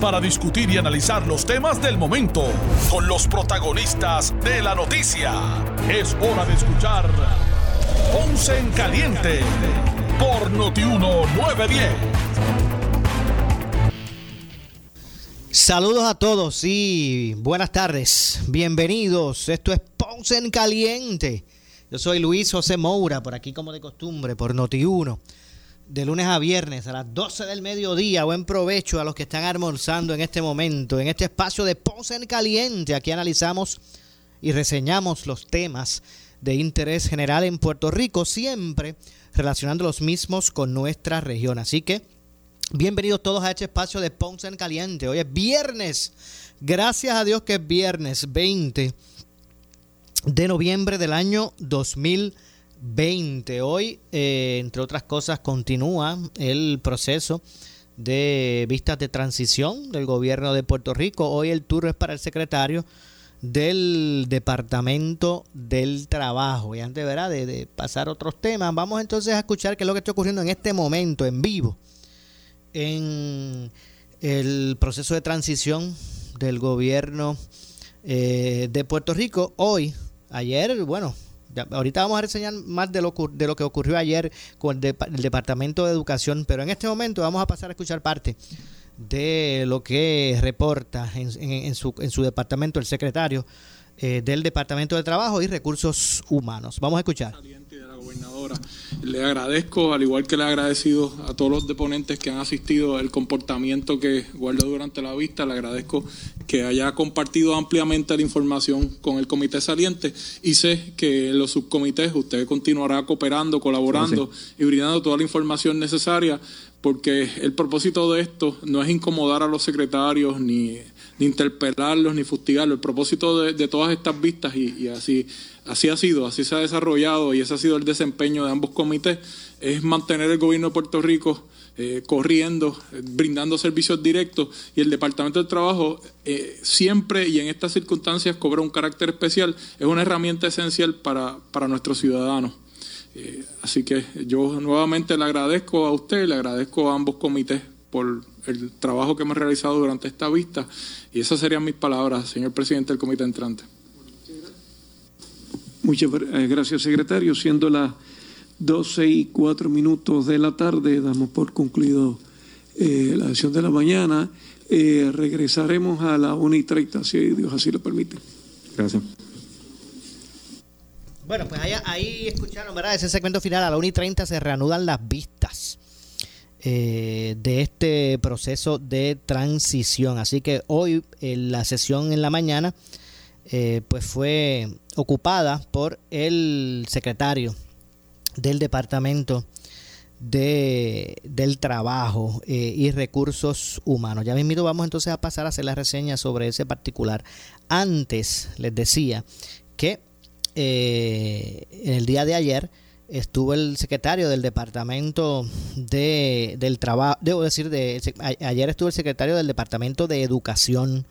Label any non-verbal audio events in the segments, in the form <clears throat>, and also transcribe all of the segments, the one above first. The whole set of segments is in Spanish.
para discutir y analizar los temas del momento con los protagonistas de la noticia. Es hora de escuchar Ponce en Caliente por Notiuno 910. Saludos a todos y buenas tardes. Bienvenidos. Esto es Ponce en Caliente. Yo soy Luis José Moura, por aquí como de costumbre, por Noti1. De lunes a viernes a las 12 del mediodía. Buen provecho a los que están almorzando en este momento, en este espacio de Ponce en Caliente. Aquí analizamos y reseñamos los temas de interés general en Puerto Rico, siempre relacionando los mismos con nuestra región. Así que bienvenidos todos a este espacio de Ponce en Caliente. Hoy es viernes. Gracias a Dios que es viernes 20 de noviembre del año 2020. Hoy, eh, entre otras cosas, continúa el proceso de vistas de transición del gobierno de Puerto Rico. Hoy el turno es para el secretario del Departamento del Trabajo. Y antes ¿verdad? De, de, pasar a otros temas, vamos entonces a escuchar qué es lo que está ocurriendo en este momento, en vivo, en el proceso de transición del gobierno eh, de Puerto Rico. Hoy, ayer, bueno, ahorita vamos a reseñar más de lo, de lo que ocurrió ayer con el, de, el Departamento de Educación, pero en este momento vamos a pasar a escuchar parte de lo que reporta en, en, en, su, en su departamento el secretario eh, del Departamento de Trabajo y Recursos Humanos. Vamos a escuchar. Le agradezco, al igual que le he agradecido a todos los deponentes que han asistido, el comportamiento que guardó durante la vista. Le agradezco que haya compartido ampliamente la información con el comité saliente y sé que en los subcomités usted continuará cooperando, colaborando sí. y brindando toda la información necesaria porque el propósito de esto no es incomodar a los secretarios ni, ni interpelarlos ni fustigarlos. El propósito de, de todas estas vistas y, y, así, así ha sido, así se ha desarrollado y ese ha sido el desempeño de ambos comités, es mantener el gobierno de Puerto Rico eh, corriendo, eh, brindando servicios directos y el Departamento del Trabajo eh, siempre y en estas circunstancias cobra un carácter especial, es una herramienta esencial para, para nuestros ciudadanos. Así que yo nuevamente le agradezco a usted, le agradezco a ambos comités por el trabajo que hemos realizado durante esta vista y esas serían mis palabras, señor presidente del comité entrante. Muchas eh, gracias, secretario. Siendo las 12 y 4 minutos de la tarde, damos por concluido eh, la sesión de la mañana. Eh, regresaremos a la 1 y 30, si Dios así lo permite. Gracias. Bueno, pues ahí, ahí, escucharon, ¿verdad? Ese segmento final a la 1 y 30 se reanudan las vistas eh, de este proceso de transición. Así que hoy en la sesión en la mañana eh, pues fue ocupada por el secretario del Departamento de, del Trabajo eh, y Recursos Humanos. Ya mismo vamos entonces a pasar a hacer la reseña sobre ese particular. Antes les decía que eh, en el día de ayer estuvo el secretario del departamento de, del trabajo, debo decir, de, ayer estuvo el secretario del departamento de educación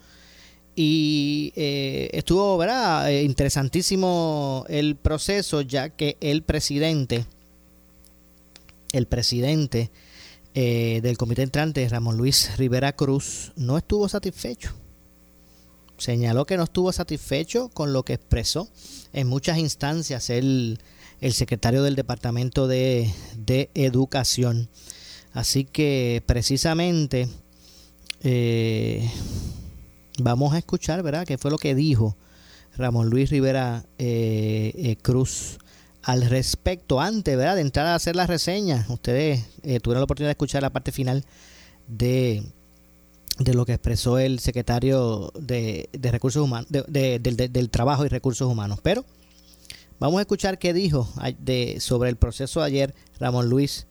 y eh, estuvo, ¿verdad? Eh, interesantísimo el proceso ya que el presidente, el presidente eh, del comité entrante, Ramón Luis Rivera Cruz, no estuvo satisfecho señaló que no estuvo satisfecho con lo que expresó en muchas instancias el, el secretario del Departamento de, de, Educación. Así que precisamente eh, vamos a escuchar, ¿verdad?, qué fue lo que dijo Ramón Luis Rivera eh, eh, Cruz al respecto. Antes, ¿verdad?, de entrar a hacer la reseña, ustedes eh, tuvieron la oportunidad de escuchar la parte final de de lo que expresó el secretario de, de Recursos Humanos, de, de, del Trabajo y Recursos Humanos. Pero vamos a escuchar qué dijo de, sobre el proceso ayer Ramón Luis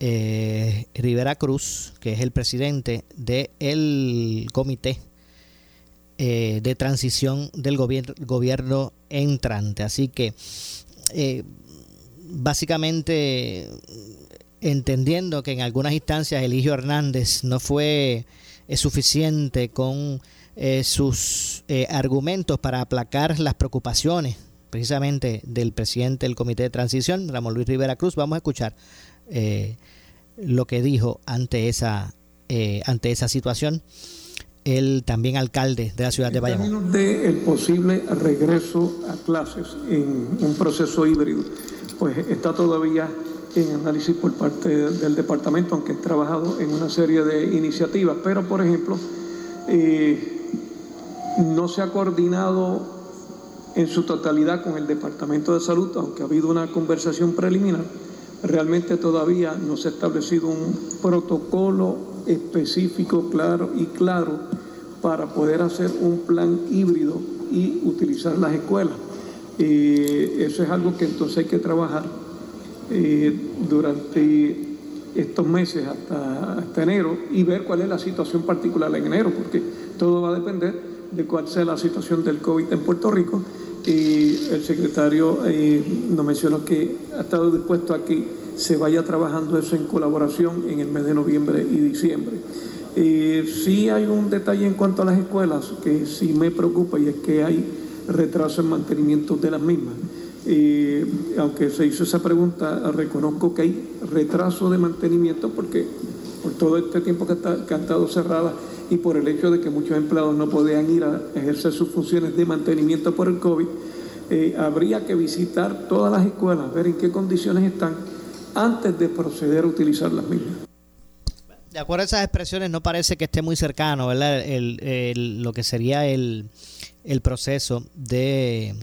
Rivera Cruz, que es el presidente del comité eh, de transición del gobierno, entrante. Así que eh, básicamente entendiendo que en algunas instancias Eligio Hernández no fue suficiente con sus argumentos para aplacar las preocupaciones precisamente del presidente del Comité de Transición, Ramón Luis Rivera Cruz. Vamos a escuchar lo que dijo ante esa, ante esa situación el también alcalde de la ciudad de Bayamón. En de el posible regreso a clases en un proceso híbrido, pues está todavía en análisis por parte del departamento, aunque he trabajado en una serie de iniciativas, pero por ejemplo, eh, no se ha coordinado en su totalidad con el Departamento de Salud, aunque ha habido una conversación preliminar, realmente todavía no se ha establecido un protocolo específico, claro y claro para poder hacer un plan híbrido y utilizar las escuelas. Eh, eso es algo que entonces hay que trabajar eh, durante estos meses hasta, enero y ver cuál es la situación particular en enero, porque todo va a depender de cuál sea la situación del COVID en Puerto Rico. Y el secretario eh, nos mencionó que ha estado dispuesto a que se vaya trabajando eso en colaboración en el mes de noviembre y diciembre. Eh, sí hay un detalle en cuanto a las escuelas que sí me preocupa y es que hay retraso en mantenimiento de las mismas. Eh, aunque se hizo esa pregunta, reconozco que hay retraso de mantenimiento porque por todo este tiempo que, está, han estado cerradas y por el hecho de que muchos empleados no podían ir a ejercer sus funciones de mantenimiento por el COVID, eh, habría que visitar todas las escuelas, ver en qué condiciones están antes de proceder a utilizar las mismas. De acuerdo a esas expresiones, no parece que esté muy cercano, ¿verdad? lo que sería el, proceso de,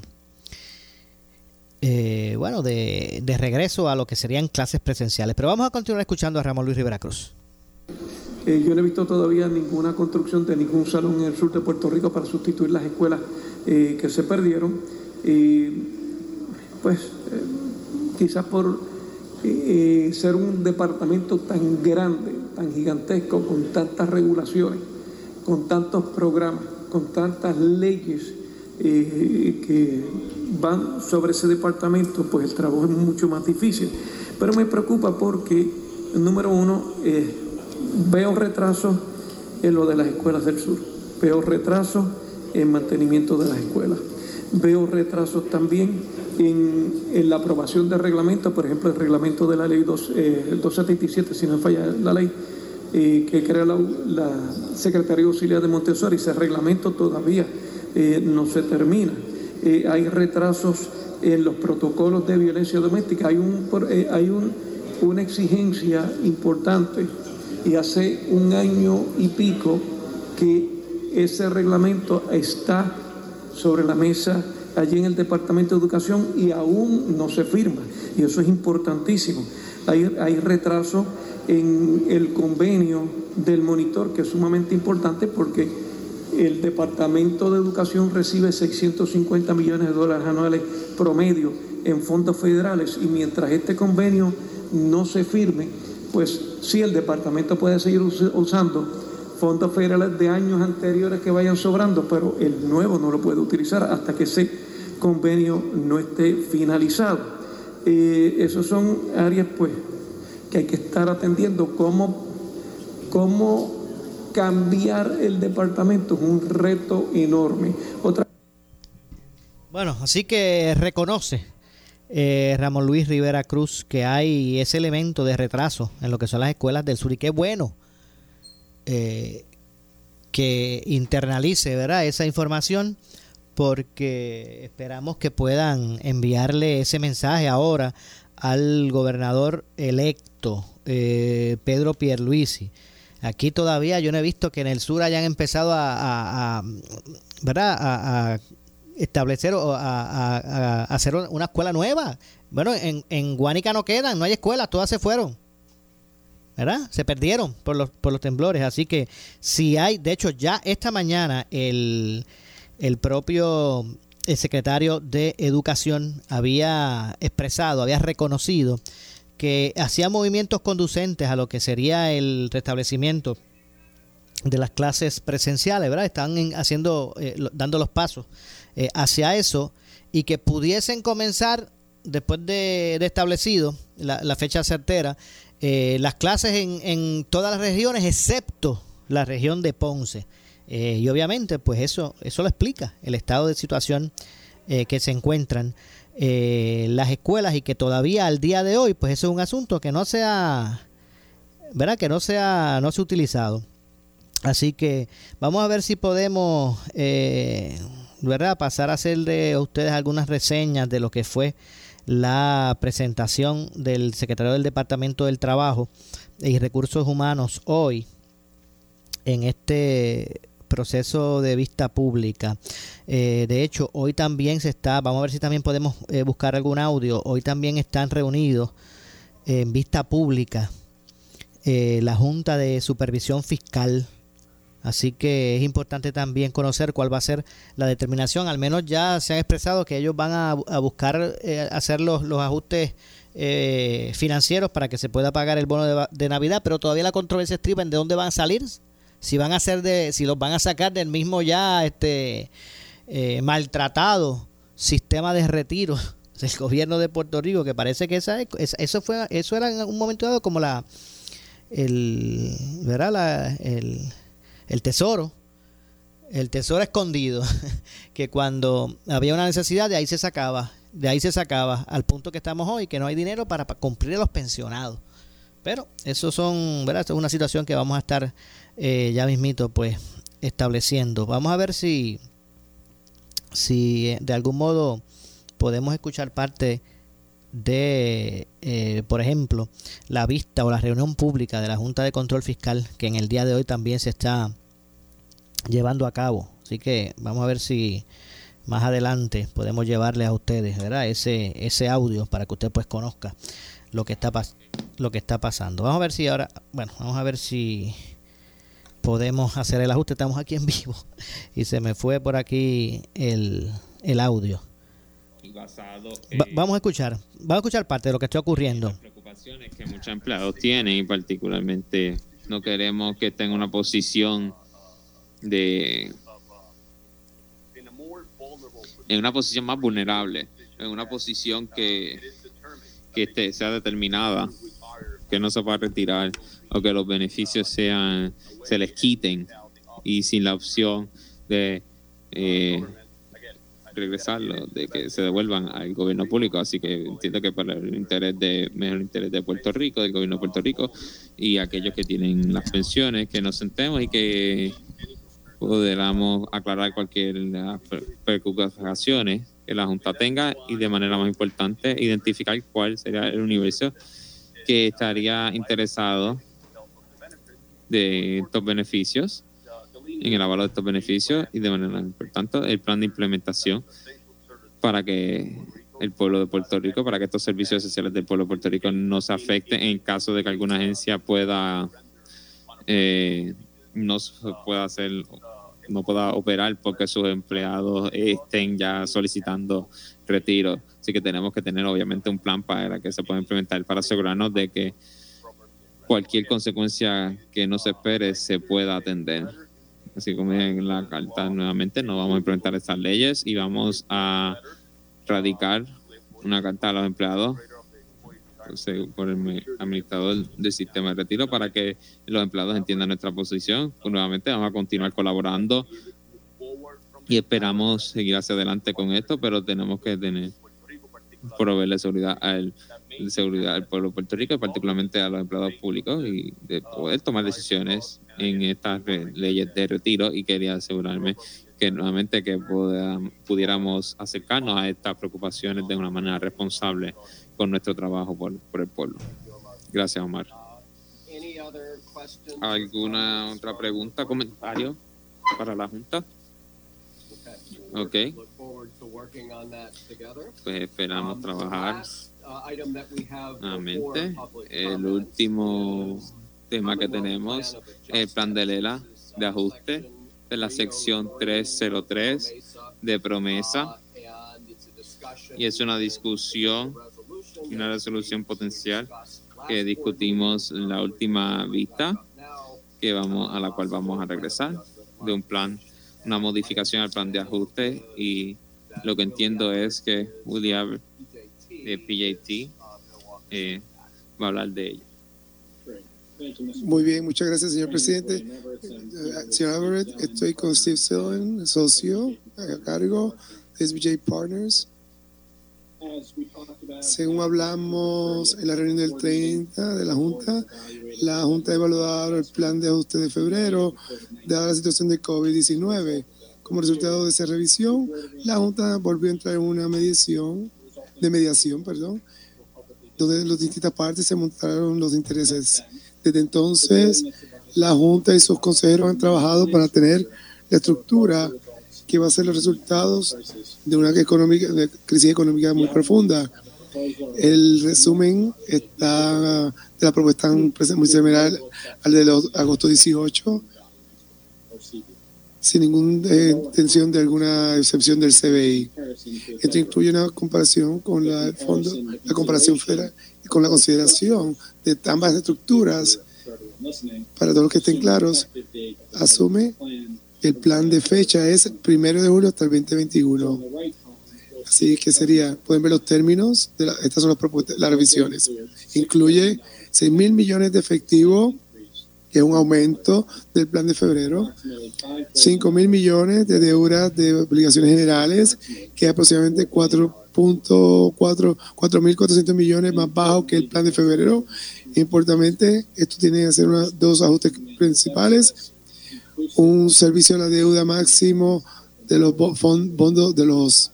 eh, bueno, de, regreso a lo que serían clases presenciales. Pero vamos a continuar escuchando a Ramón Luis Rivera Cruz. Eh, yo no he visto todavía ninguna construcción de ningún salón en el sur de Puerto Rico para sustituir las escuelas eh, que se perdieron. pues quizás por ser un departamento tan grande, tan gigantesco, con tantas regulaciones, con tantos programas, con tantas leyes eh, que van sobre ese departamento, pues el trabajo es mucho más difícil. Pero me preocupa porque, número uno, eh, veo retrasos en lo de las escuelas del sur, veo retrasos en mantenimiento de las escuelas, veo retrasos también en, la aprobación de reglamentos, por ejemplo, el reglamento de la ley 277, eh, si no falla la ley, eh, que crea la, Secretaría Auxiliar de Montessori, ese reglamento todavía eh, no se termina. hay retrasos en los protocolos de violencia doméstica, hay, un, hay un, una exigencia importante y hace un año y pico que ese reglamento está sobre la mesa allí en el Departamento de Educación y aún no se firma. Y eso es importantísimo. Hay, hay retraso en el convenio del monitor, que es sumamente importante porque el Departamento de Educación recibe 650 millones de dólares anuales promedio en fondos federales y mientras este convenio no se firme, pues sí, el departamento puede seguir usando fondos federales de años anteriores que vayan sobrando, pero el nuevo no lo puede utilizar hasta que ese convenio no esté finalizado. Eh, esas son áreas pues que hay que estar atendiendo. ¿Cómo, cómo cambiar el departamento? Es un reto enorme. Otra... Bueno, así que reconoce eh, Ramón Luis Rivera Cruz que hay ese elemento de retraso en lo que son las escuelas del sur y qué bueno eh, que internalice ¿verdad? esa información porque esperamos que puedan enviarle ese mensaje ahora al gobernador electo eh, Pedro Pierluisi. Aquí todavía yo no he visto que en el sur hayan empezado a, ¿verdad? a, establecer o a, hacer una escuela nueva. Bueno, en, en Guánica no quedan, no hay escuelas, todas se fueron. ¿verdad? Se perdieron por los, por los temblores. Así que si hay, de hecho ya esta mañana el, el propio secretario de Educación había expresado, había reconocido que hacía movimientos conducentes a lo que sería el restablecimiento de las clases presenciales, ¿verdad? Están haciendo, eh, dando los pasos eh, hacia eso y que pudiesen comenzar después de, establecido la, fecha certera, eh, las clases en, en, todas las regiones excepto la región de Ponce. Y obviamente, pues eso, eso lo explica el estado de situación que se encuentran las escuelas y que todavía al día de hoy, pues eso es un asunto que no sea, ¿verdad? Que no sea, no se ha utilizado. Así que vamos a ver si podemos, eh, ¿verdad? Pasar a hacerle a ustedes algunas reseñas de lo que fue la presentación del secretario del Departamento del Trabajo y Recursos Humanos hoy en este proceso de vista pública. Eh, de hecho, hoy también se está, vamos a ver si también podemos eh, buscar algún audio, hoy también están reunidos en vista pública la Junta de Supervisión Fiscal Así que es importante también conocer cuál va a ser la determinación. Al menos ya se han expresado que ellos van a, buscar eh, hacer los, ajustes eh, financieros para que se pueda pagar el bono de, Navidad, pero todavía la controversia estriba en de dónde van a salir, si van a ser de, si los van a sacar del mismo ya este eh, maltratado sistema de retiro <laughs> del gobierno de Puerto Rico, que parece que esa, eso fue, eso era en un momento dado como la el, ¿verdad? La, el tesoro, el tesoro escondido, <laughs> que cuando había una necesidad de ahí se sacaba, de ahí se sacaba, al punto que estamos hoy, que no hay dinero para cumplir a los pensionados. Pero eso son, ¿verdad? es una situación que vamos a estar eh, ya mismito pues estableciendo. Vamos a ver si, si eh, de algún modo podemos escuchar parte de, eh, por ejemplo, la vista o la reunión pública de la Junta de Control Fiscal, que en el día de hoy también se está llevando a cabo. Así que vamos a ver si más adelante podemos llevarle a ustedes ¿verdad? ese ese audio para que usted pues conozca lo que está lo que está pasando. Vamos a ver si ahora, bueno, vamos a ver si podemos hacer el ajuste. Estamos aquí en vivo y se me fue por aquí el, el audio vamos a escuchar, vamos a escuchar parte de lo que está ocurriendo. Las preocupaciones que muchos empleados tienen y particularmente no queremos que estén en una posición de en una posición más vulnerable, en una posición que, que esté, sea determinada, que no se pueda retirar o que los beneficios sean se les quiten y sin la opción de eh, regresarlo, de que se devuelvan al gobierno público. Así que entiendo que para el interés de mejor interés de Puerto Rico, del gobierno de Puerto Rico y aquellos que tienen las pensiones, que nos sentemos y que podamos aclarar cualquier preocupaciones que la Junta tenga y de manera más importante identificar cuál sería el universo que estaría interesado de estos beneficios en el avalo de estos beneficios y de manera importante el plan de implementación para que el pueblo de Puerto Rico, para que estos servicios sociales del pueblo de Puerto Rico no se afecten en caso de que alguna agencia pueda eh, no pueda hacer no pueda operar porque sus empleados estén ya solicitando retiro. Así que tenemos que tener obviamente un plan para que se pueda implementar para asegurarnos de que cualquier consecuencia que no se espere se pueda atender así como en la carta nuevamente, no vamos a implementar estas leyes y vamos a radicar una carta a los empleados por el administrador del sistema de retiro para que los empleados entiendan nuestra posición. Pues nuevamente vamos a continuar colaborando y esperamos seguir hacia adelante con esto, pero tenemos que tener proveerle seguridad al seguridad al pueblo de Puerto Rico, particularmente a los empleados públicos y de poder tomar decisiones en estas leyes de retiro y quería asegurarme que nuevamente que pudiéramos acercarnos a estas preocupaciones de una manera responsable con nuestro trabajo por, por el pueblo. Gracias, Omar. ¿Alguna otra pregunta, comentario para la Junta? Ok. Pues esperamos trabajar nuevamente. El último tema que tenemos el plan de Lela de ajuste de la sección 303 de promesa. y es una discusión y una resolución potencial que discutimos en la última vista que vamos a la cual vamos a regresar de un plan, una modificación al plan de ajuste y lo que entiendo es que William de PJT eh, va a hablar de ello. Muy bien, muchas gracias, señor presidente. Eh, señor Everett, estoy con Steve Sillen, socio a cargo de SBJ Partners. Según hablamos en la reunión del 30 de la Junta, la Junta ha evaluado el plan de ajuste de febrero, dada la situación de COVID-19. Como resultado de esa revisión, la Junta volvió a entrar en una mediación, de mediación, perdón, donde las distintas partes se montaron los intereses. Desde entonces, la Junta y sus consejeros han trabajado para tener la estructura que va a ser los resultados de una económica, de crisis económica muy profunda. El resumen está de la propuesta muy similar al de los agosto 18, sin ninguna eh, de alguna excepción del CBI. Esto incluye una comparación con la, el fondo, la comparación federal con la consideración de ambas estructuras. Para todos los que estén claros, asume el plan de fecha es primero de julio hasta el 2021. Así que sería, pueden ver los términos, de estas son las propuestas, las revisiones. Incluye 6 mil millones de efectivo, que es un aumento del plan de febrero. 5 mil millones de deudas de obligaciones generales, que es aproximadamente 4.4 4.400 millones más bajo que el plan de febrero. Importantemente, esto tiene que hacer dos ajustes principales un servicio a la deuda máximo de los fondos de los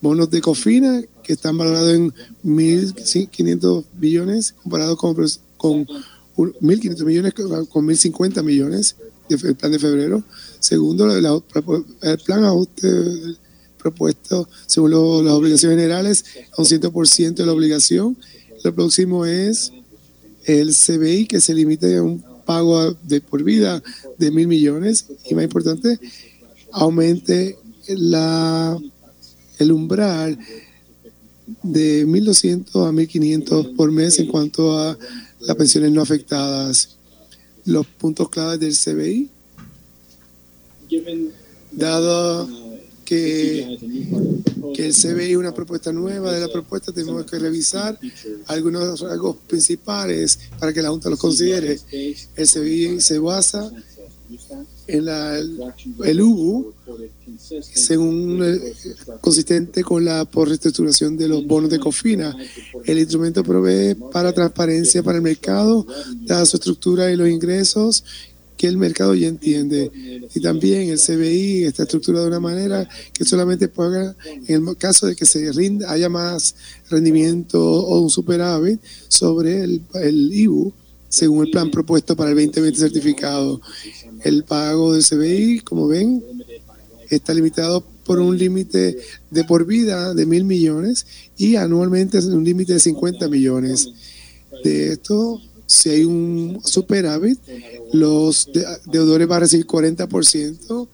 bonos de Cofina que están valorados en 1.500 billones comparado con, con 1.500 millones con 1.050 millones del plan de febrero. Segundo, el plan ajuste propuesto según las obligaciones generales a un 100% de la obligación. Lo próximo es el CBI que se limita a un pago de por vida de mil millones y más importante, aumente la, el umbral de 1.200 a 1.500 por mes en cuanto a las pensiones no afectadas. Los puntos claves del CBI, dado que, que el CBI es una propuesta nueva de la propuesta, tenemos que revisar algunos rasgos principales para que la Junta los considere. El CBI se basa en el UBU, según consistente con la por reestructuración de los bonos de COFINA. El instrumento provee para transparencia para el mercado, dada su estructura y los ingresos que el mercado ya entiende. Y también el CBI está estructurado de una manera que solamente paga en el caso de que se rinda, haya más rendimiento o un superávit sobre el IBU, según el plan propuesto para el 2020 certificado. El pago del CBI, como ven, está limitado por un límite de por vida de mil millones y anualmente es un límite de 50 millones. De esto, si hay un superávit, los deudores van a recibir 40%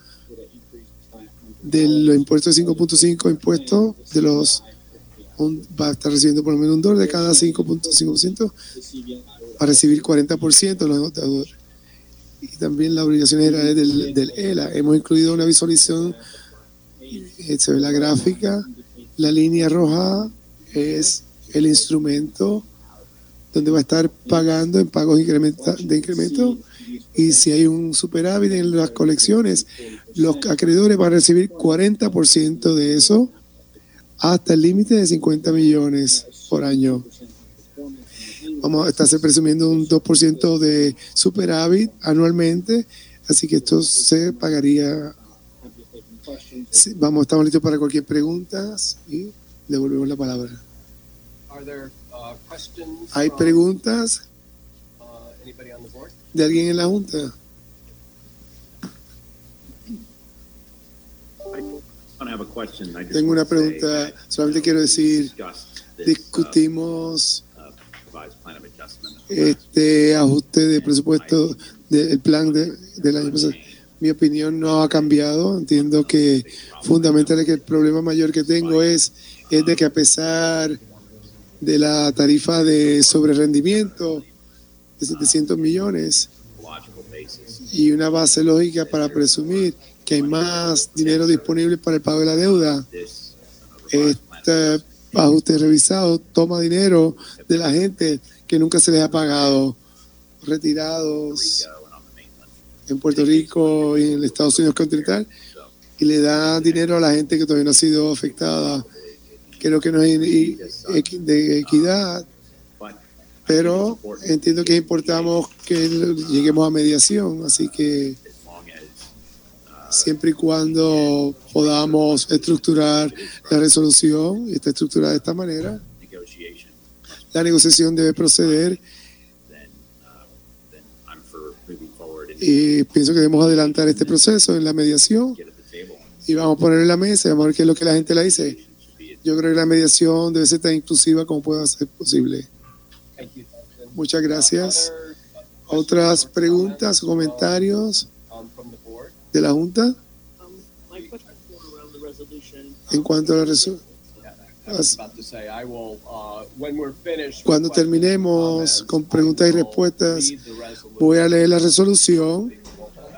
de los impuestos de 5.5 impuestos de los va a estar recibiendo por lo menos un dólar de cada 5.5% va a recibir 40% de los deudores y también las obligaciones generales del, del ELA hemos incluido una visualización eh, se ve la gráfica la línea roja es el instrumento donde va a estar pagando en pagos de incremento y si hay un superávit en las colecciones, los acreedores van a recibir 40% de eso hasta el límite de 50 millones por año. Vamos a estar presumiendo un 2% de superávit anualmente, así que esto se pagaría. Vamos, estamos listos para cualquier pregunta y devolvemos la palabra. ¿Hay preguntas de alguien en la Junta? Tengo una pregunta, solamente quiero decir, discutimos este ajuste de presupuesto del plan de, del año pasado. Mi opinión no ha cambiado. Entiendo que fundamentalmente el problema mayor que tengo es, es de que a pesar de la tarifa de sobrerendimiento de 700 millones. y una base lógica para presumir que hay más dinero disponible para el pago de la deuda. Este ajuste revisado toma dinero de la gente que nunca se les ha pagado, retirados en Puerto Rico y en Estados Unidos continental, y le da dinero a la gente que todavía no ha sido afectada. Creo que no hay de equidad, pero entiendo que importamos que lleguemos a mediación, así que siempre y cuando podamos estructurar la resolución, y está estructurada de esta manera, la negociación debe proceder y pienso que debemos adelantar este proceso en la mediación y vamos a poner en la mesa vamos a ver qué es lo que la gente le dice. Yo creo que la mediación debe ser tan inclusiva como pueda ser posible. Muchas gracias. ¿Otras preguntas comentarios de la Junta? En cuanto a la resolución. Cuando terminemos con preguntas y respuestas, voy a leer la resolución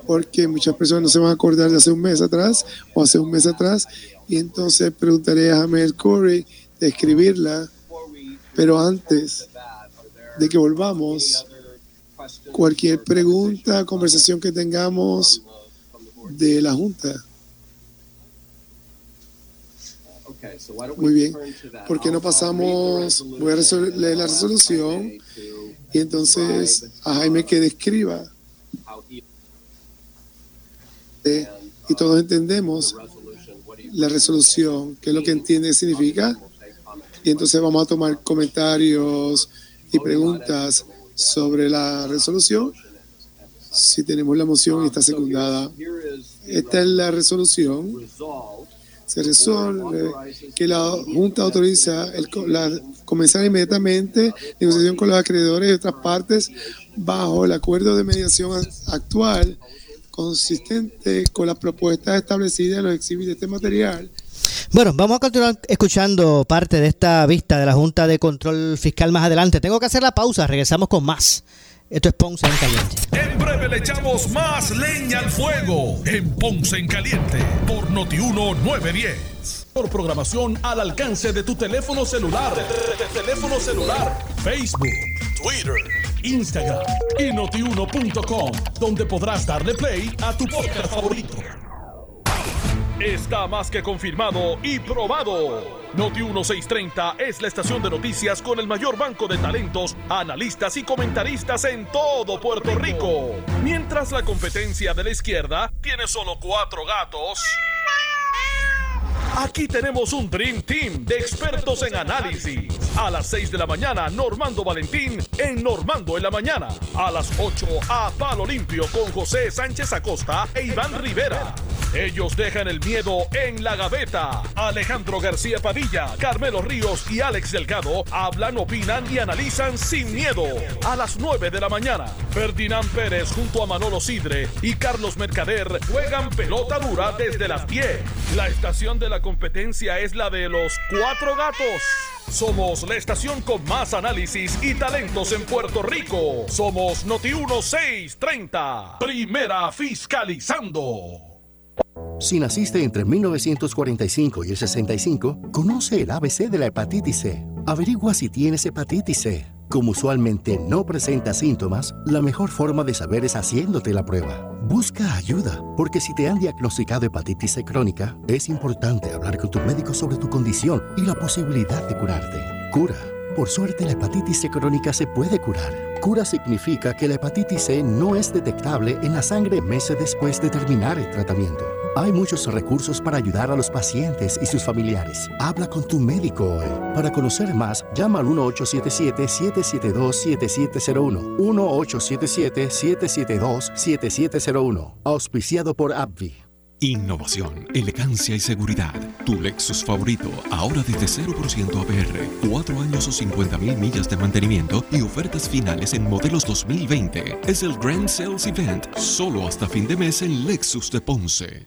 porque muchas personas no se van a acordar de hace un mes atrás o hace un mes atrás y entonces preguntaré a Jamel Corey de escribirla, pero antes de que volvamos, cualquier pregunta, conversación que tengamos de la Junta. Muy bien. ¿Por qué no pasamos? Voy a leer la resolución y entonces a Jaime que describa. Y todos entendemos la resolución, qué es lo que entiende significa. Y entonces vamos a tomar comentarios y preguntas sobre la resolución. Si tenemos la moción y está secundada. Esta es la resolución se resuelve que la Junta autoriza el, la, comenzar inmediatamente negociación con los acreedores de otras partes bajo el acuerdo de mediación actual consistente con las propuestas establecidas en los exhibits de este material. Bueno, vamos a continuar escuchando parte de esta vista de la Junta de Control Fiscal más adelante. Tengo que hacer la pausa, regresamos con más. Esto es Ponce en Caliente. En breve le echamos más leña al fuego en Ponce en Caliente por Notiuno 910. Por programación al alcance de tu teléfono celular. Teléfono celular. Facebook, Twitter, Instagram y notiuno.com, donde podrás darle play a tu podcast favorito. Está más que confirmado y probado. Noti 1630 es la estación de noticias con el mayor banco de talentos, analistas y comentaristas en todo Puerto Rico. Mientras la competencia de la izquierda tiene solo cuatro gatos. Aquí tenemos un Dream Team de expertos en análisis. A las 6 de la mañana, Normando Valentín en Normando en la mañana. A las 8, a Palo Limpio con José Sánchez Acosta e Iván Rivera. Ellos dejan el miedo en la gaveta. Alejandro García Padilla, Carmelo Ríos y Alex Delgado hablan, opinan y analizan sin miedo. A las 9 de la mañana, Ferdinand Pérez junto a Manolo Sidre y Carlos Mercader juegan pelota dura desde las 10. La estación de la competencia es la de los cuatro gatos. Somos la estación con más análisis y talentos en Puerto Rico. Somos Noti 1630. Primera fiscalizando. Si naciste entre 1945 y el 65, conoce el ABC de la hepatitis C. Averigua si tienes hepatitis C. Como usualmente no presenta síntomas, la mejor forma de saber es haciéndote la prueba. Busca ayuda, porque si te han diagnosticado hepatitis C crónica, es importante hablar con tu médico sobre tu condición y la posibilidad de curarte. Cura. Por suerte, la hepatitis C crónica se puede curar. Cura significa que la hepatitis C no es detectable en la sangre meses después de terminar el tratamiento. Hay muchos recursos para ayudar a los pacientes y sus familiares. Habla con tu médico hoy. Para conocer más, llama al 1877-772-7701. 1877-772-7701. Auspiciado por AbbVie. Innovación, elegancia y seguridad. Tu Lexus favorito, ahora desde 0% APR, 4 años o 50 mil millas de mantenimiento y ofertas finales en modelos 2020. Es el Grand Sales Event, solo hasta fin de mes en Lexus de Ponce.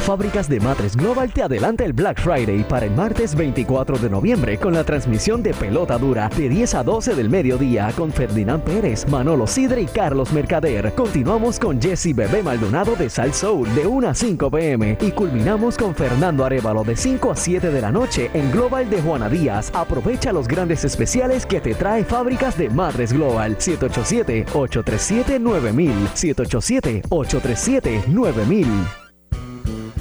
Fábricas de Matres Global te adelanta el Black Friday para el martes 24 de noviembre con la transmisión de pelota dura de 10 a 12 del mediodía con Ferdinand Pérez, Manolo Sidre y Carlos Mercader. Continuamos con Jesse Bebé Maldonado de Sal Soul de 1 a 5 pm y culminamos con Fernando Arevalo de 5 a 7 de la noche en Global de Juana Díaz. Aprovecha los grandes especiales que te trae Fábricas de Matres Global 787-837-9000 787-837-9000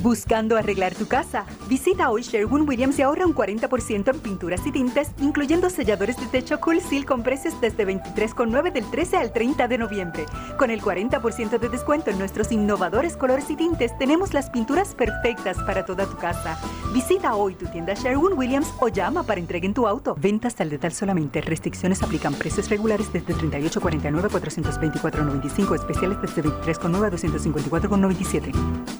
Buscando arreglar tu casa. Visita hoy Sherwin Williams y ahorra un 40% en pinturas y tintes, incluyendo selladores de techo Cool Seal con precios desde 23,9 del 13 al 30 de noviembre. Con el 40% de descuento en nuestros innovadores colores y tintes, tenemos las pinturas perfectas para toda tu casa. Visita hoy tu tienda Sherwin Williams o llama para entrega en tu auto. Ventas al detalle solamente. Restricciones aplican precios regulares desde 38,49 424,95. Especiales desde 23,9 a 254,97.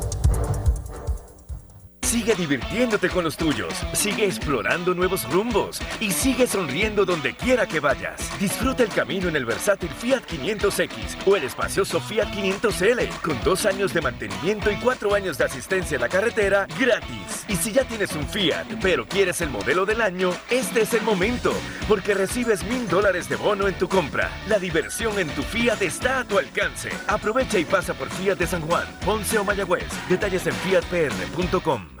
Sigue divirtiéndote con los tuyos, sigue explorando nuevos rumbos y sigue sonriendo donde quiera que vayas. Disfruta el camino en el versátil Fiat 500X o el espacioso Fiat 500L con dos años de mantenimiento y cuatro años de asistencia en la carretera gratis. Y si ya tienes un Fiat, pero quieres el modelo del año, este es el momento, porque recibes mil dólares de bono en tu compra. La diversión en tu Fiat está a tu alcance. Aprovecha y pasa por Fiat de San Juan, Ponce o Mayagüez. Detalles en fiatpr.com.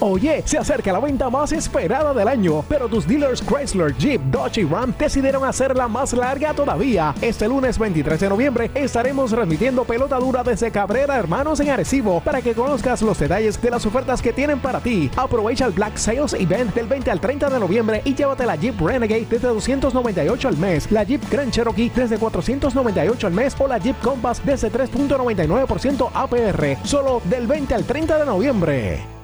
Oye, se acerca la venta más esperada del año, pero tus dealers Chrysler, Jeep, Dodge y Ram decidieron hacerla más larga todavía. Este lunes 23 de noviembre estaremos transmitiendo pelota dura desde Cabrera Hermanos en Arecibo para que conozcas los detalles de las ofertas que tienen para ti. Aprovecha el Black Sales Event del 20 al 30 de noviembre y llévate la Jeep Renegade desde 298 al mes, la Jeep Grand Cherokee desde 498 al mes o la Jeep Compass desde 3.99% APR. Solo del 20 al 30 de noviembre.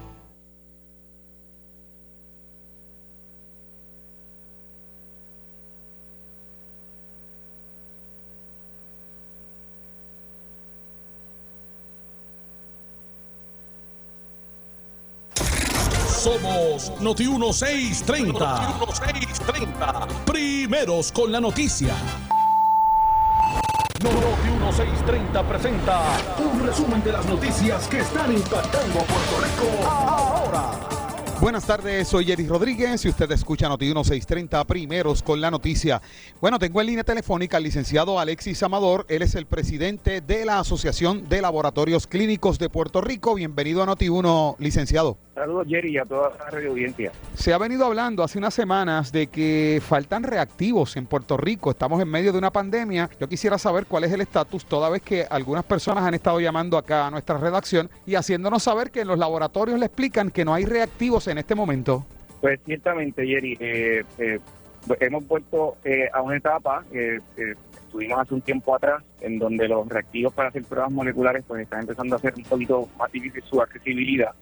Somos Noti 1630. Noti 1630. Primeros con la noticia. Noti 1630 presenta un resumen de las noticias que están impactando a Puerto Rico ahora. Buenas tardes, soy Jerry Rodríguez y usted escucha Noti 1630 primeros con la noticia. Bueno, tengo en línea telefónica al licenciado Alexis Amador, él es el presidente de la Asociación de Laboratorios Clínicos de Puerto Rico. Bienvenido a Noti 1, licenciado. Saludos Jerry y a toda la radio audiencia. Se ha venido hablando hace unas semanas de que faltan reactivos en Puerto Rico, estamos en medio de una pandemia. Yo quisiera saber cuál es el estatus, toda vez que algunas personas han estado llamando acá a nuestra redacción y haciéndonos saber que en los laboratorios le explican que no hay reactivos en este momento? Pues ciertamente, Jerry, eh, eh, hemos vuelto eh, a una etapa que estuvimos hace un tiempo atrás, en donde los reactivos para hacer pruebas moleculares pues están empezando a ser un poquito más difícil su accesibilidad.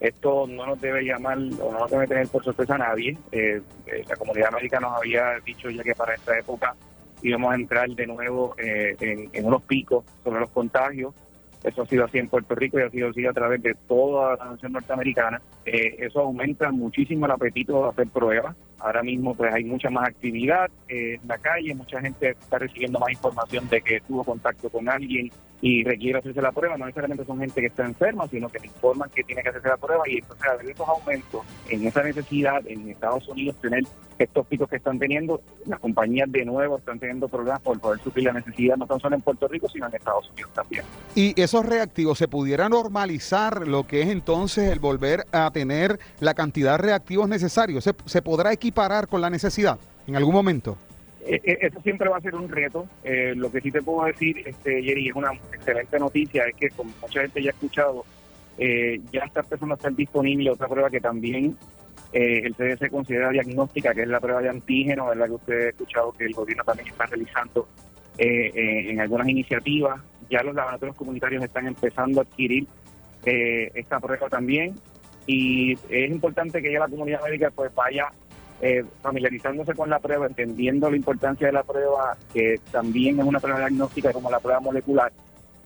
Esto no nos debe llamar o no nos debe tener por sorpresa a nadie. la comunidad médica nos había dicho ya que para esta época íbamos a entrar de nuevo en, en unos picos sobre los contagios eso ha sido así en Puerto Rico y ha sido así a través de toda la nación norteamericana. Eh, eso aumenta muchísimo el apetito de hacer pruebas. Ahora mismo pues hay mucha más actividad eh, en la calle, mucha gente está recibiendo más información de que tuvo contacto con alguien y requiere hacerse la prueba. No necesariamente son gente que está enferma, sino que le informan que tiene que hacerse la prueba y entonces a ver esos aumentos en esa necesidad en Estados Unidos tener estos picos que están teniendo, las compañías de nuevo están teniendo problemas por poder suplir la necesidad no tan solo en Puerto Rico, sino en Estados Unidos también. Y esos reactivos, ¿se pudiera normalizar lo que es entonces el volver a tener la cantidad de reactivos necesarios? ¿Se, podrá equiparar con la necesidad en algún momento? Eh, eh, eso siempre va a ser un reto. Eh, lo que sí te puedo decir, este, Jerry, es una excelente noticia, es que como mucha gente ya ha escuchado, ya está empezando a estar disponible otra prueba que también eh, el CDC considera diagnóstica, que es la prueba de antígeno, la que usted ha escuchado que el gobierno también está realizando eh, eh, en algunas iniciativas. Ya los laboratorios comunitarios están empezando a adquirir esta prueba también y es importante que ya la comunidad médica pues vaya familiarizándose con la prueba, entendiendo la importancia de la prueba, que también es una prueba diagnóstica como la prueba molecular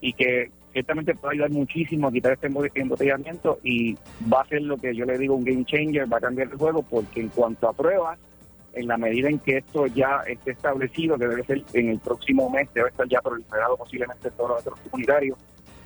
y que ciertamente puede ayudar muchísimo a quitar este embotellamiento y va a ser lo que yo le digo un game changer, va a cambiar el juego porque en cuanto a pruebas, en la medida en que esto ya esté establecido, que debe ser en el próximo mes, debe estar ya proliferado posiblemente en todos los otros comunitarios,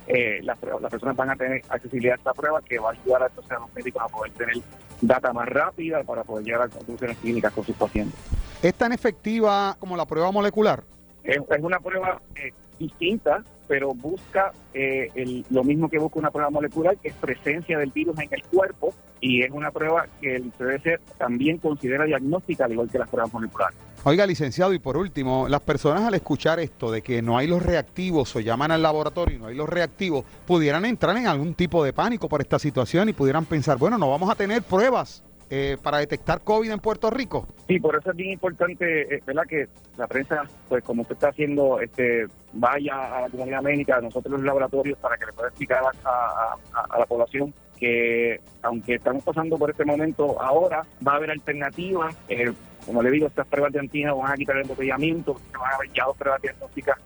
eh, las, las personas van a tener accesibilidad a esta prueba que va a ayudar a, entonces, a los médicos a poder tener data más rápida para poder llegar a conclusiones clínicas con sus pacientes. ¿Es tan efectiva como la prueba molecular? Es, una prueba eh, distinta, pero busca eh, lo mismo que busca una prueba molecular, que es presencia del virus en el cuerpo, y es una prueba que el CDC también considera diagnóstica, al igual que las pruebas moleculares. Oiga, licenciado, y por último, las personas al escuchar esto de que no hay los reactivos o llaman al laboratorio y no hay los reactivos, pudieran entrar en algún tipo de pánico por esta situación y pudieran pensar, bueno, no vamos a tener pruebas eh, para detectar COVID en Puerto Rico? Sí, por eso es bien importante, eh, ¿verdad? Que la prensa, pues como usted está haciendo, este, vaya a la comunidad médica, a nosotros los laboratorios, para que le pueda explicar a, la población que aunque estamos pasando por este momento ahora, va a haber alternativas. Eh, como le digo, estas pruebas de antígeno van a quitar el embotellamiento, van a haber ya dos pruebas diagnósticas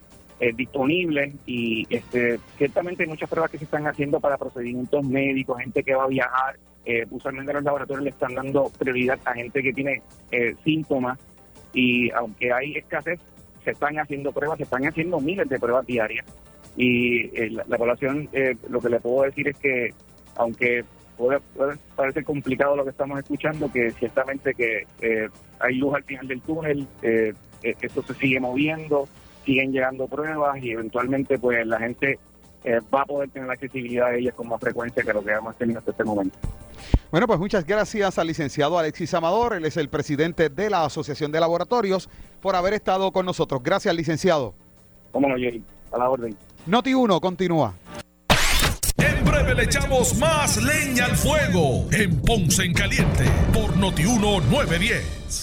disponibles y este, ciertamente hay muchas pruebas que se están haciendo para procedimientos médicos, gente que va a viajar, eh, usualmente los laboratorios le están dando prioridad a gente que tiene eh, síntomas y aunque hay escasez, se están haciendo pruebas, se están haciendo miles de pruebas diarias. Y eh, la, población, lo que le puedo decir es que aunque puede, parecer complicado lo que estamos escuchando, que ciertamente que hay luz al final del túnel, esto se sigue moviendo, siguen llegando pruebas y eventualmente pues la gente va a poder tener la accesibilidad a ellas con más frecuencia que lo que hemos tenido hasta este momento. Bueno, pues muchas gracias al licenciado Alexis Amador, él es el presidente de la Asociación de Laboratorios, por haber estado con nosotros. Gracias, licenciado. Cómo no, Jerry, a la orden. Noti 1, continúa. En breve le echamos más leña al fuego en Ponce en Caliente por Noti 1910.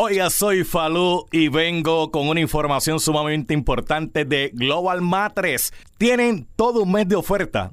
Oiga, soy Falú y vengo con una información sumamente importante de Global Matres. Tienen todo un mes de oferta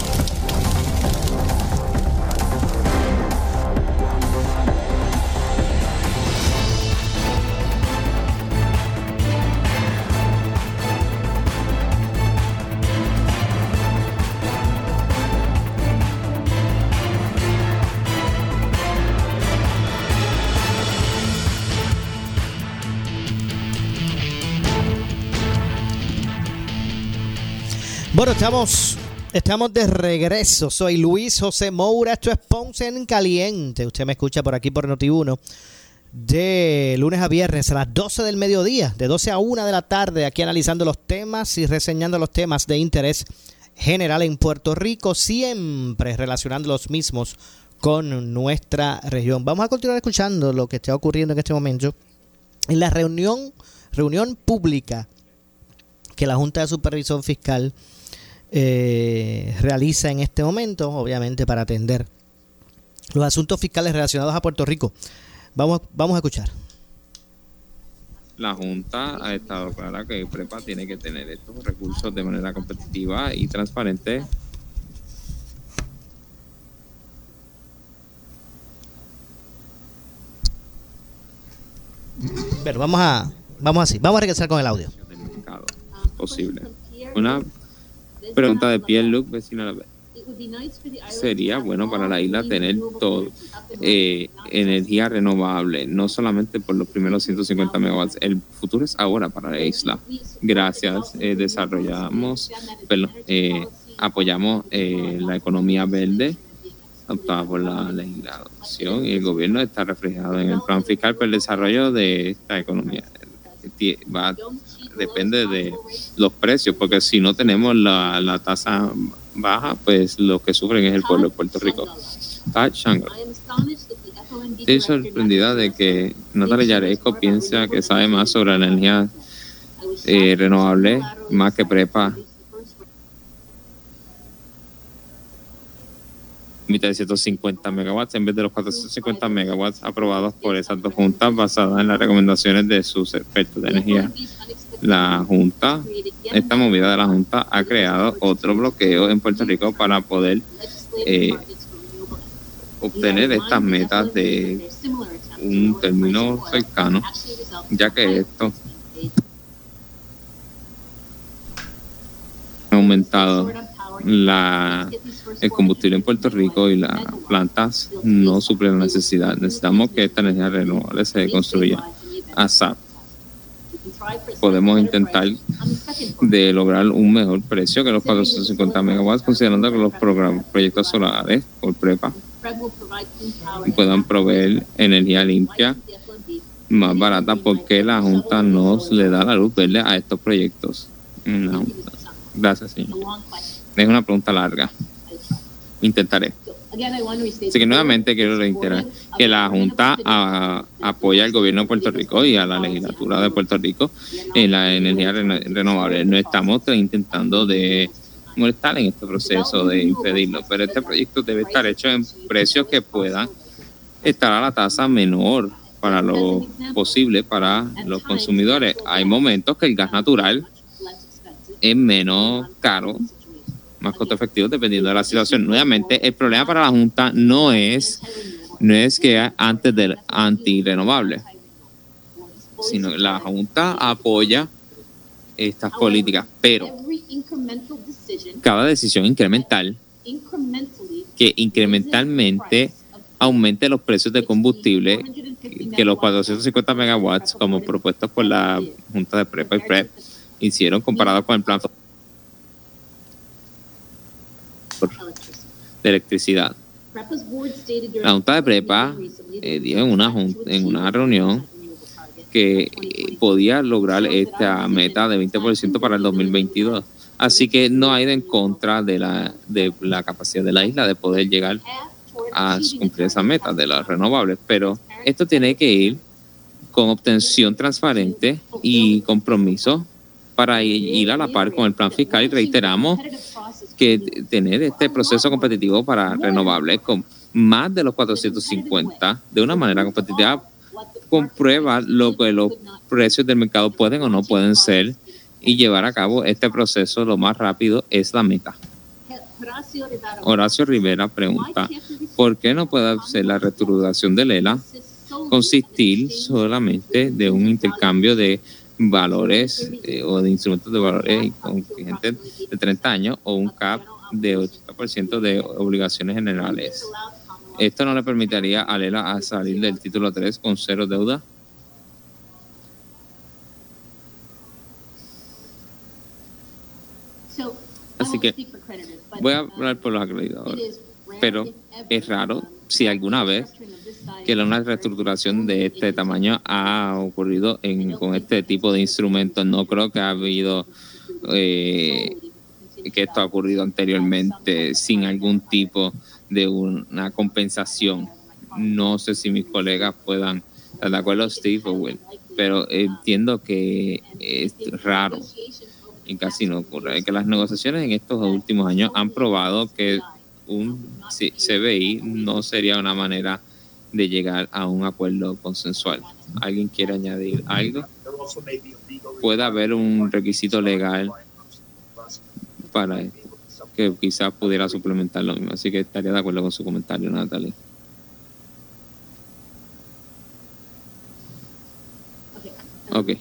Bueno, estamos, estamos de regreso. Soy Luis José Moura. Esto es Ponce en Caliente. Usted me escucha por aquí por Noti1. de lunes a viernes a las 12 del mediodía, de 12 a 1 de la tarde, aquí analizando los temas y reseñando los temas de interés general en Puerto Rico, siempre relacionando los mismos con nuestra región. Vamos a continuar escuchando lo que está ocurriendo en este momento en la reunión, reunión pública que la Junta de Supervisión Fiscal eh, realiza en este momento, obviamente para atender los asuntos fiscales relacionados a Puerto Rico. Vamos, vamos a escuchar. La Junta ha estado clara que PREPA tiene que tener estos recursos de manera competitiva y transparente. Pero vamos a, vamos así, vamos a regresar con el audio. Posible. Una pregunta de Pierre Luc, vecino sería bueno para la isla tener todo eh, energía renovable, no solamente por los primeros 150 megawatts. El futuro es ahora para la isla. Gracias, eh, desarrollamos, eh, apoyamos la economía verde optada por la legislación y el gobierno está reflejado en el plan fiscal para el desarrollo de esta economía. Depende de los precios, porque si no tenemos la, la tasa baja, pues lo que sufren es el pueblo de Puerto Rico. Estoy sorprendida de que Natalia Yaresco piensa que sabe más sobre la energía eh, renovable más que prepa. de 150 megawatts en vez de los 450 megawatts aprobados por esas dos juntas basadas en las recomendaciones de sus expertos de energía la Junta, esta movida de la Junta ha creado otro bloqueo en Puerto Rico para poder eh, obtener estas metas de un término cercano, ya que esto ha aumentado la, el combustible en Puerto Rico y las plantas no suplen la necesidad. Necesitamos que esta energía renovable se construya ASAP podemos intentar de lograr un mejor precio que los 450 megawatts, considerando que los proyectos solares por prepa puedan proveer energía limpia más barata porque la Junta no le da la luz verde a estos proyectos. Gracias, señor. Es una pregunta larga. Intentaré. Así que nuevamente quiero reiterar que la Junta apoya al gobierno de Puerto Rico y a la legislatura de Puerto Rico en la energía renovable. No estamos intentando de molestar en este proceso de impedirlo, pero este proyecto debe estar hecho en precios que puedan estar a la tasa menor para lo posible para los consumidores. Hay momentos que el gas natural es menos caro más costo efectivo dependiendo de la situación. Nuevamente, el problema para la Junta no es, no es que antes del antirrenovable, sino la Junta apoya estas políticas, pero cada decisión incremental que incrementalmente aumente los precios de combustible que los 450 megawatts como propuestos por la Junta de Prepa y PREP hicieron comparado con el plan de electricidad. La Junta de Prepa eh, dijo en una, en una reunión que eh, podía lograr esta meta de 20% para el 2022. Así que no hay de en contra de la, de la capacidad de la isla de poder llegar a cumplir esa meta de las renovables. Pero esto tiene que ir con obtención transparente y compromiso para ir a la par con el plan fiscal y reiteramos que tener este proceso competitivo para renovables con más de los 450 de una manera competitiva comprueba lo que los precios del mercado pueden o no pueden ser y llevar a cabo este proceso lo más rápido es la meta. Horacio Rivera pregunta, ¿por qué no puede ser la reestructuración de Lela consistir solamente de un intercambio de valores eh, o de instrumentos de valores con gente de 30 años o un CAP de 80% de obligaciones generales. ¿Esto no le permitiría a Lela a salir del título 3 con cero deuda? Así que voy a hablar por los acreditadores. pero es raro si alguna vez que una reestructuración de este tamaño ha ocurrido con este tipo de instrumentos. No creo que ha habido eh, que esto ha ocurrido anteriormente sin algún tipo de una compensación. No sé si mis colegas puedan estar de acuerdo, Steve o Will, pero entiendo que es raro y casi no ocurre. Que las negociaciones en estos últimos años han probado que un CBI no sería una manera de llegar a un acuerdo consensual. ¿Alguien quiere añadir algo? Puede haber un requisito legal para esto, que quizás pudiera suplementar lo mismo. Así que estaría de acuerdo con su comentario, Natalie. Ok.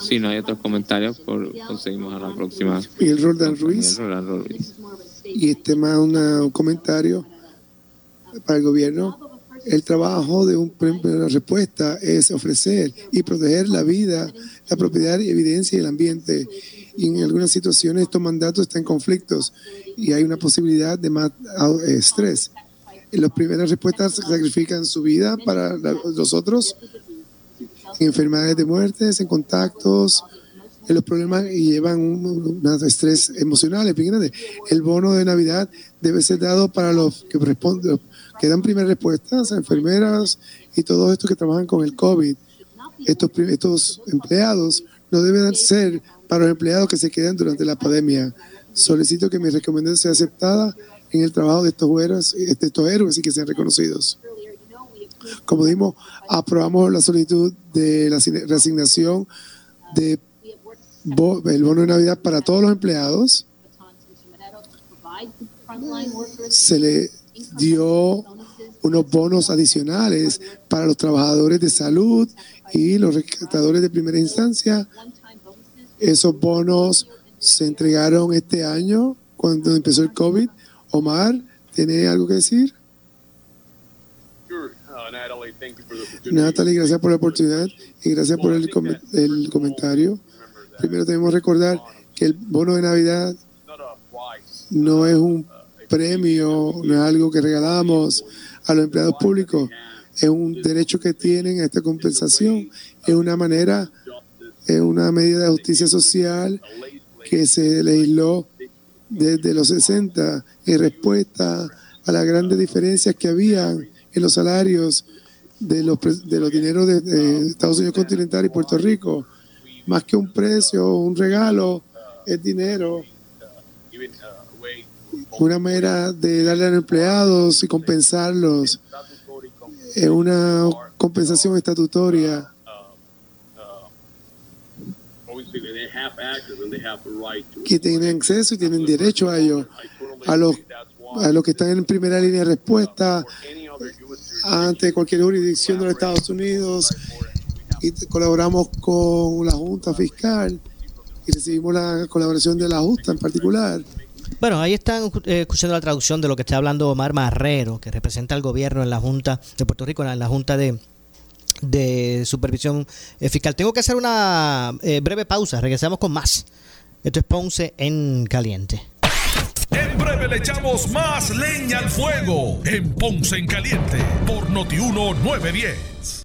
Si no hay otros comentarios, por, conseguimos a la próxima. Y el Roldán Ruiz. Y este más un comentario para el gobierno. El trabajo de un, una respuesta es ofrecer y proteger la vida, la propiedad y evidencia y el ambiente. Y en algunas situaciones estos mandatos están en conflictos y hay una posibilidad de más estrés. En las primeras respuestas sacrifican su vida para los otros en enfermedades de muertes, en contactos, en los problemas y llevan un, estrés emocional. El bono de Navidad debe ser dado para los que responden, que dan primeras respuestas, enfermeras y todos estos que trabajan con el COVID. Estos, estos empleados no deben ser para los empleados que se quedan durante la pandemia. Solicito que mi recomendación sea aceptada en el trabajo de estos héroes, de estos héroes y que sean reconocidos. Como dimos, aprobamos la solicitud de la reasignación de el bono de Navidad para todos los empleados. Se le dio unos bonos adicionales para los trabajadores de salud y los rescatadores de primera instancia. Esos bonos se entregaron este año cuando empezó el COVID. Omar, ¿tiene algo que decir? Natalie, gracias por la oportunidad y gracias por el, el comentario. Primero debemos recordar que el bono de Navidad no es un premio, no es algo que regalamos a los empleados públicos, es un derecho que tienen a esta compensación, es una manera, es una medida de justicia social que se legisló desde los 60 en respuesta a las grandes diferencias que había en los salarios de los, de los dineros de, Estados Unidos continental y Puerto Rico. Más que un precio, un regalo, es dinero. Una manera de darle a los empleados y compensarlos. Es una compensación estatutoria. Que tienen acceso y tienen derecho a ello. A los, a los que están en primera línea de respuesta, ante cualquier jurisdicción de los Estados Unidos y colaboramos con la Junta Fiscal y recibimos la colaboración de la Junta en particular. Bueno, ahí están eh, escuchando la traducción de lo que está hablando Omar Marrero, que representa al gobierno en la Junta de Puerto Rico, en la Junta de, de Supervisión eh, Fiscal. Tengo que hacer una eh, breve pausa, regresamos con más. Esto es Ponce en Caliente. En breve le echamos más leña al fuego en Ponce en Caliente por Notiuno 910.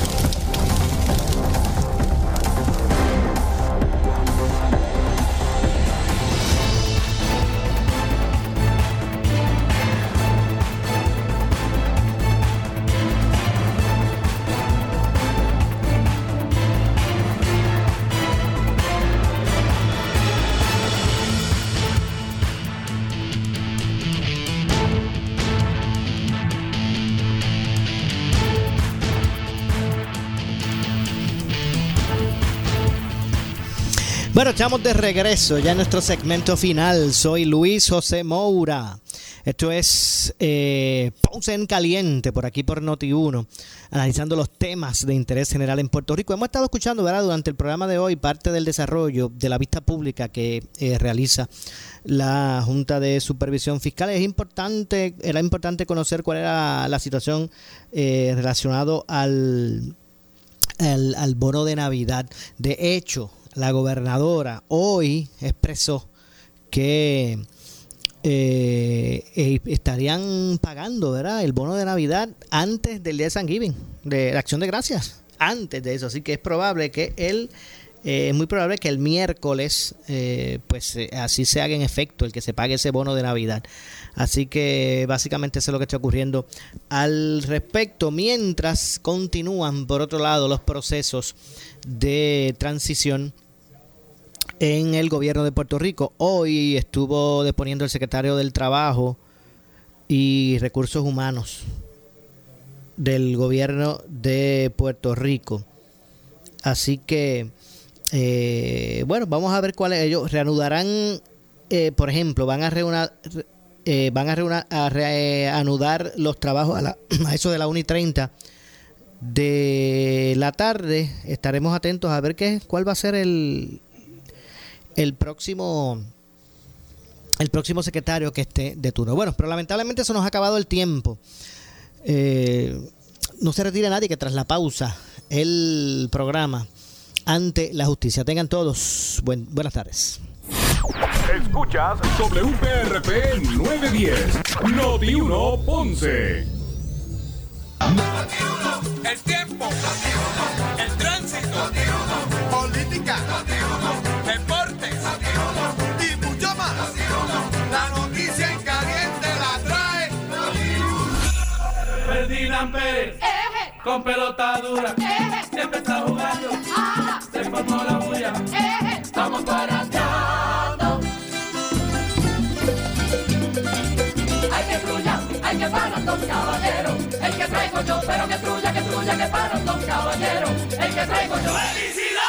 Bueno, estamos de regreso ya en nuestro segmento final. Soy Luis José Moura. Esto es eh, Ponce en Caliente por aquí por Noti1, analizando los temas de interés general en Puerto Rico. Hemos estado escuchando ¿verdad? durante el programa de hoy parte del desarrollo de la vista pública que eh, realiza la Junta de Supervisión Fiscal. Es importante, era importante conocer cuál era la situación eh, relacionado al, al, al bono de Navidad. De hecho, la gobernadora hoy expresó que eh, eh, estarían pagando ¿verdad? el bono de Navidad antes del día de San Giving, de la acción de gracias, antes de eso. Así que es probable que él, eh, es muy probable que el miércoles, pues así se haga en efecto el que se pague ese bono de Navidad. Así que básicamente eso es lo que está ocurriendo al respecto, mientras continúan, por otro lado, los procesos de transición en el gobierno de Puerto Rico. Hoy estuvo deponiendo el secretario del Trabajo y Recursos Humanos del gobierno de Puerto Rico. Así que, eh, bueno, vamos a ver cuáles ellos reanudarán, eh, por ejemplo, van a reunir, eh, van a, a reanudar los trabajos a, la, <clears throat> a eso de la 1 y 30 de la tarde. Estaremos atentos a ver qué, cuál va a ser el, el próximo el próximo secretario que esté de turno. Bueno, pero lamentablemente se nos ha acabado el tiempo. Eh, no se retire nadie que tras la pausa el programa ante la justicia. Tengan todos buenas tardes. Escuchas WPRP 910, Noti 1 Ponce. El tiempo, el tránsito, política, con pelota dura, eh, siempre está jugando, se formó la bulla, eh, vamos para Teatro. Hay que trulla, hay que parar don caballeros! el que traigo yo, pero que trulla, que trulla, que parar don caballero, el que traigo yo. ¡Felicidad!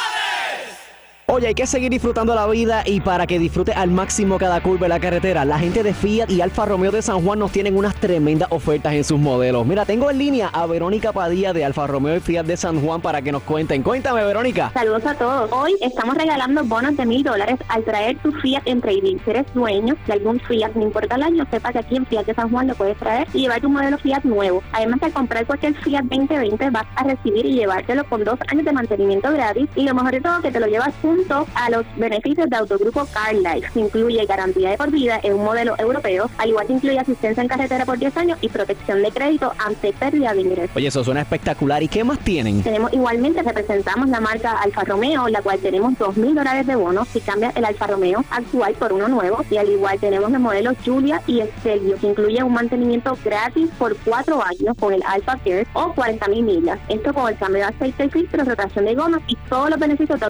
Oye, hay que seguir disfrutando la vida y para que disfrute al máximo cada curva de la carretera, la gente de Fiat y Alfa Romeo de San Juan nos tienen unas tremendas ofertas en sus modelos. Mira, tengo en línea a Verónica Padilla de Alfa Romeo y Fiat de San Juan para que nos cuenten. Cuéntame, Verónica. Saludos a todos. Hoy estamos regalando bonos de mil dólares al traer tu Fiat en trading. Si eres dueño de algún Fiat, no importa el año, sepa que aquí en Fiat de San Juan lo puedes traer y llevar tu modelo Fiat nuevo. Además de comprar cualquier Fiat 2020, vas a recibir y llevártelo con dos años de mantenimiento gratis y lo mejor de todo que te lo llevas junto a los beneficios de Autogrupo Car Life. Se incluye garantía de por vida en un modelo europeo, al igual que incluye asistencia en carretera por 10 años y protección de crédito ante pérdida de ingresos. Oye, eso suena espectacular. ¿Y qué más tienen? Tenemos igualmente, representamos la marca Alfa Romeo, la cual tenemos dos mil dólares de bonos si cambia el Alfa Romeo actual por uno nuevo. Y al igual tenemos los modelos Julia y Estelio, que incluye un mantenimiento gratis por cuatro años con el Alfa Care o 40 mil millas. Esto con el cambio de aceite y filtro, rotación de gomas y todos los beneficios de